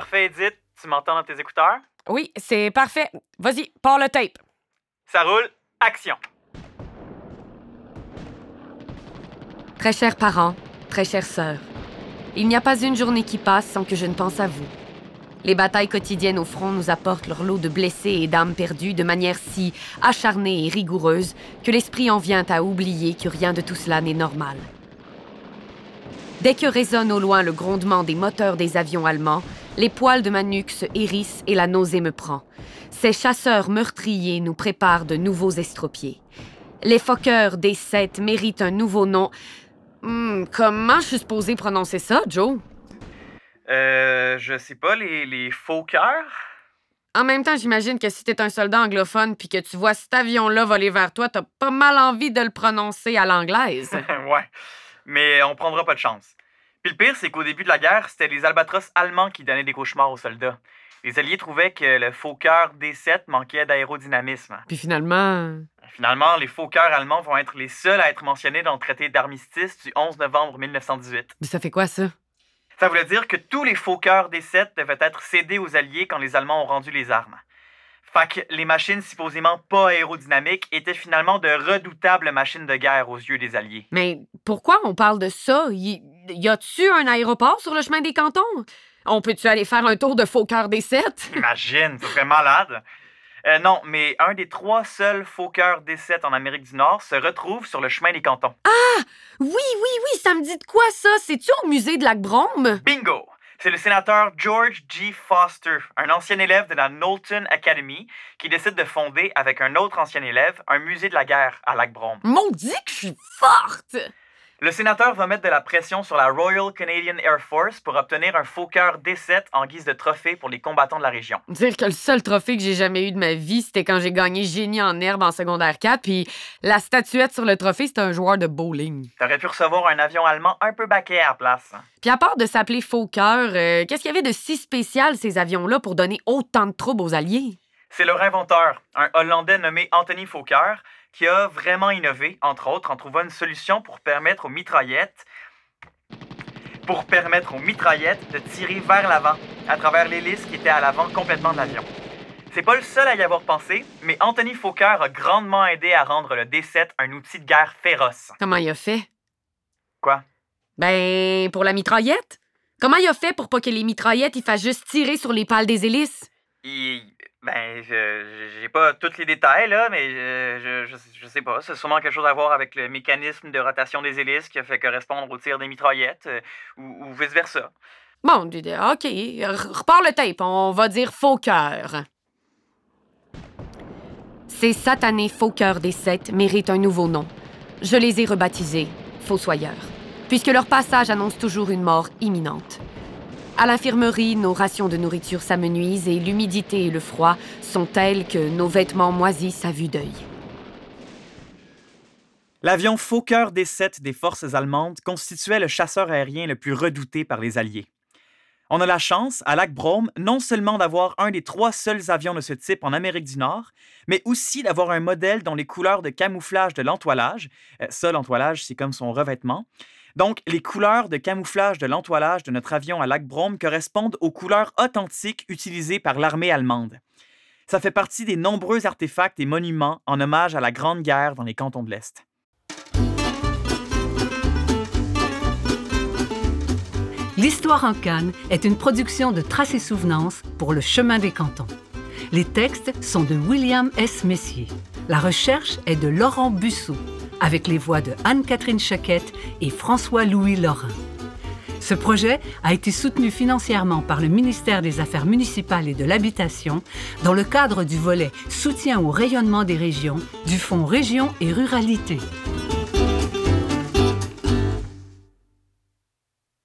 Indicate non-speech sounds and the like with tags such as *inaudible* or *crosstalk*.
parfait, Edith. Tu m'entends dans tes écouteurs? Oui, c'est parfait. Vas-y, pars le tape. Ça roule. Action. Très chers parents, très chères sœurs, il n'y a pas une journée qui passe sans que je ne pense à vous. Les batailles quotidiennes au front nous apportent leur lot de blessés et d'âmes perdues de manière si acharnée et rigoureuse que l'esprit en vient à oublier que rien de tout cela n'est normal. Dès que résonne au loin le grondement des moteurs des avions allemands, les poils de ma nuque se hérissent et la nausée me prend. Ces chasseurs meurtriers nous préparent de nouveaux estropiés. Les foqueurs des sept méritent un nouveau nom. Hmm, comment je suis supposé prononcer ça, Joe? Euh, je sais pas, les, les faux cœurs? En même temps, j'imagine que si t'es un soldat anglophone puis que tu vois cet avion-là voler vers toi, t'as pas mal envie de le prononcer à l'anglaise. *laughs* ouais, mais on prendra pas de chance. Puis le pire, c'est qu'au début de la guerre, c'était les albatros allemands qui donnaient des cauchemars aux soldats. Les Alliés trouvaient que le Fokker D7 manquait d'aérodynamisme. puis finalement. Finalement, les Fokkers allemands vont être les seuls à être mentionnés dans le traité d'armistice du 11 novembre 1918. Mais ça fait quoi, ça? Ça voulait dire que tous les Fokkers D7 devaient être cédés aux Alliés quand les Allemands ont rendu les armes. Fait que les machines supposément pas aérodynamiques étaient finalement de redoutables machines de guerre aux yeux des Alliés. Mais pourquoi on parle de ça? Y, y a-tu un aéroport sur le chemin des cantons? On peut-tu aller faire un tour de Fokker des *laughs* 7? Imagine, ce serait malade. Euh, non, mais un des trois seuls Fokker D7 en Amérique du Nord se retrouve sur le chemin des cantons. Oui, oui, oui, ça me dit de quoi ça? C'est-tu au musée de Lac-Brome? Bingo! C'est le sénateur George G. Foster, un ancien élève de la Knowlton Academy, qui décide de fonder, avec un autre ancien élève, un musée de la guerre à Lac-Brome. Maudit que je suis forte! Le sénateur va mettre de la pression sur la Royal Canadian Air Force pour obtenir un Fokker D7 en guise de trophée pour les combattants de la région. Dire que le seul trophée que j'ai jamais eu de ma vie, c'était quand j'ai gagné génie en herbe en secondaire 4, puis la statuette sur le trophée, c'était un joueur de bowling. T'aurais pu recevoir un avion allemand un peu baquet à la place. Puis à part de s'appeler Fokker, euh, qu'est-ce qu'il y avait de si spécial ces avions-là pour donner autant de troubles aux Alliés? C'est leur inventeur, un Hollandais nommé Anthony Fokker, qui a vraiment innové, entre autres, en trouvant une solution pour permettre aux mitraillettes pour permettre aux mitraillettes de tirer vers l'avant, à travers l'hélice qui était à l'avant complètement de l'avion. C'est pas le seul à y avoir pensé, mais Anthony Fokker a grandement aidé à rendre le D7 un outil de guerre féroce. Comment il a fait? Quoi? Ben, pour la mitraillette? Comment il a fait pour pas que les mitraillettes ils fassent juste tirer sur les pales des hélices? Il- Ben, je- j'ai pas tous les détails, là, mais je, je, sais pas. C'est sûrement quelque chose à voir avec le mécanisme de rotation des hélices qui a fait correspondre au tir des mitraillettes, euh, ou, ou vice-versa. Bon, OK. Repars le tape. On va dire Fokker. Ces satanés Fokker des sept méritent un nouveau nom. Je les ai rebaptisés Fossoyeurs, puisque leur passage annonce toujours une mort imminente. À l'infirmerie, nos rations de nourriture s'amenuisent et l'humidité et le froid sont tels que nos vêtements moisissent à vue d'œil. L'avion Fokker D7 des forces allemandes constituait le chasseur aérien le plus redouté par les Alliés. On a la chance, à Lac-Brome, non seulement d'avoir un des trois seuls avions de ce type en Amérique du Nord, mais aussi d'avoir un modèle dont les couleurs de camouflage de l'entoilage, ça, l'entoilage, c'est comme son revêtement, donc les couleurs de camouflage de l'entoilage de notre avion à Lac-Brome correspondent aux couleurs authentiques utilisées par l'armée allemande. Ça fait partie des nombreux artefacts et monuments en hommage à la Grande Guerre dans les cantons de l'Est. L'Histoire en Cannes est une production de Traces et Souvenances pour le Chemin des Cantons. Les textes sont de William S. Messier. La recherche est de Laurent Busseau, avec les voix de Anne-Catherine Chaquette et François-Louis Lorrain. Ce projet a été soutenu financièrement par le ministère des Affaires municipales et de l'Habitation dans le cadre du volet Soutien au rayonnement des régions du Fonds Région et Ruralité.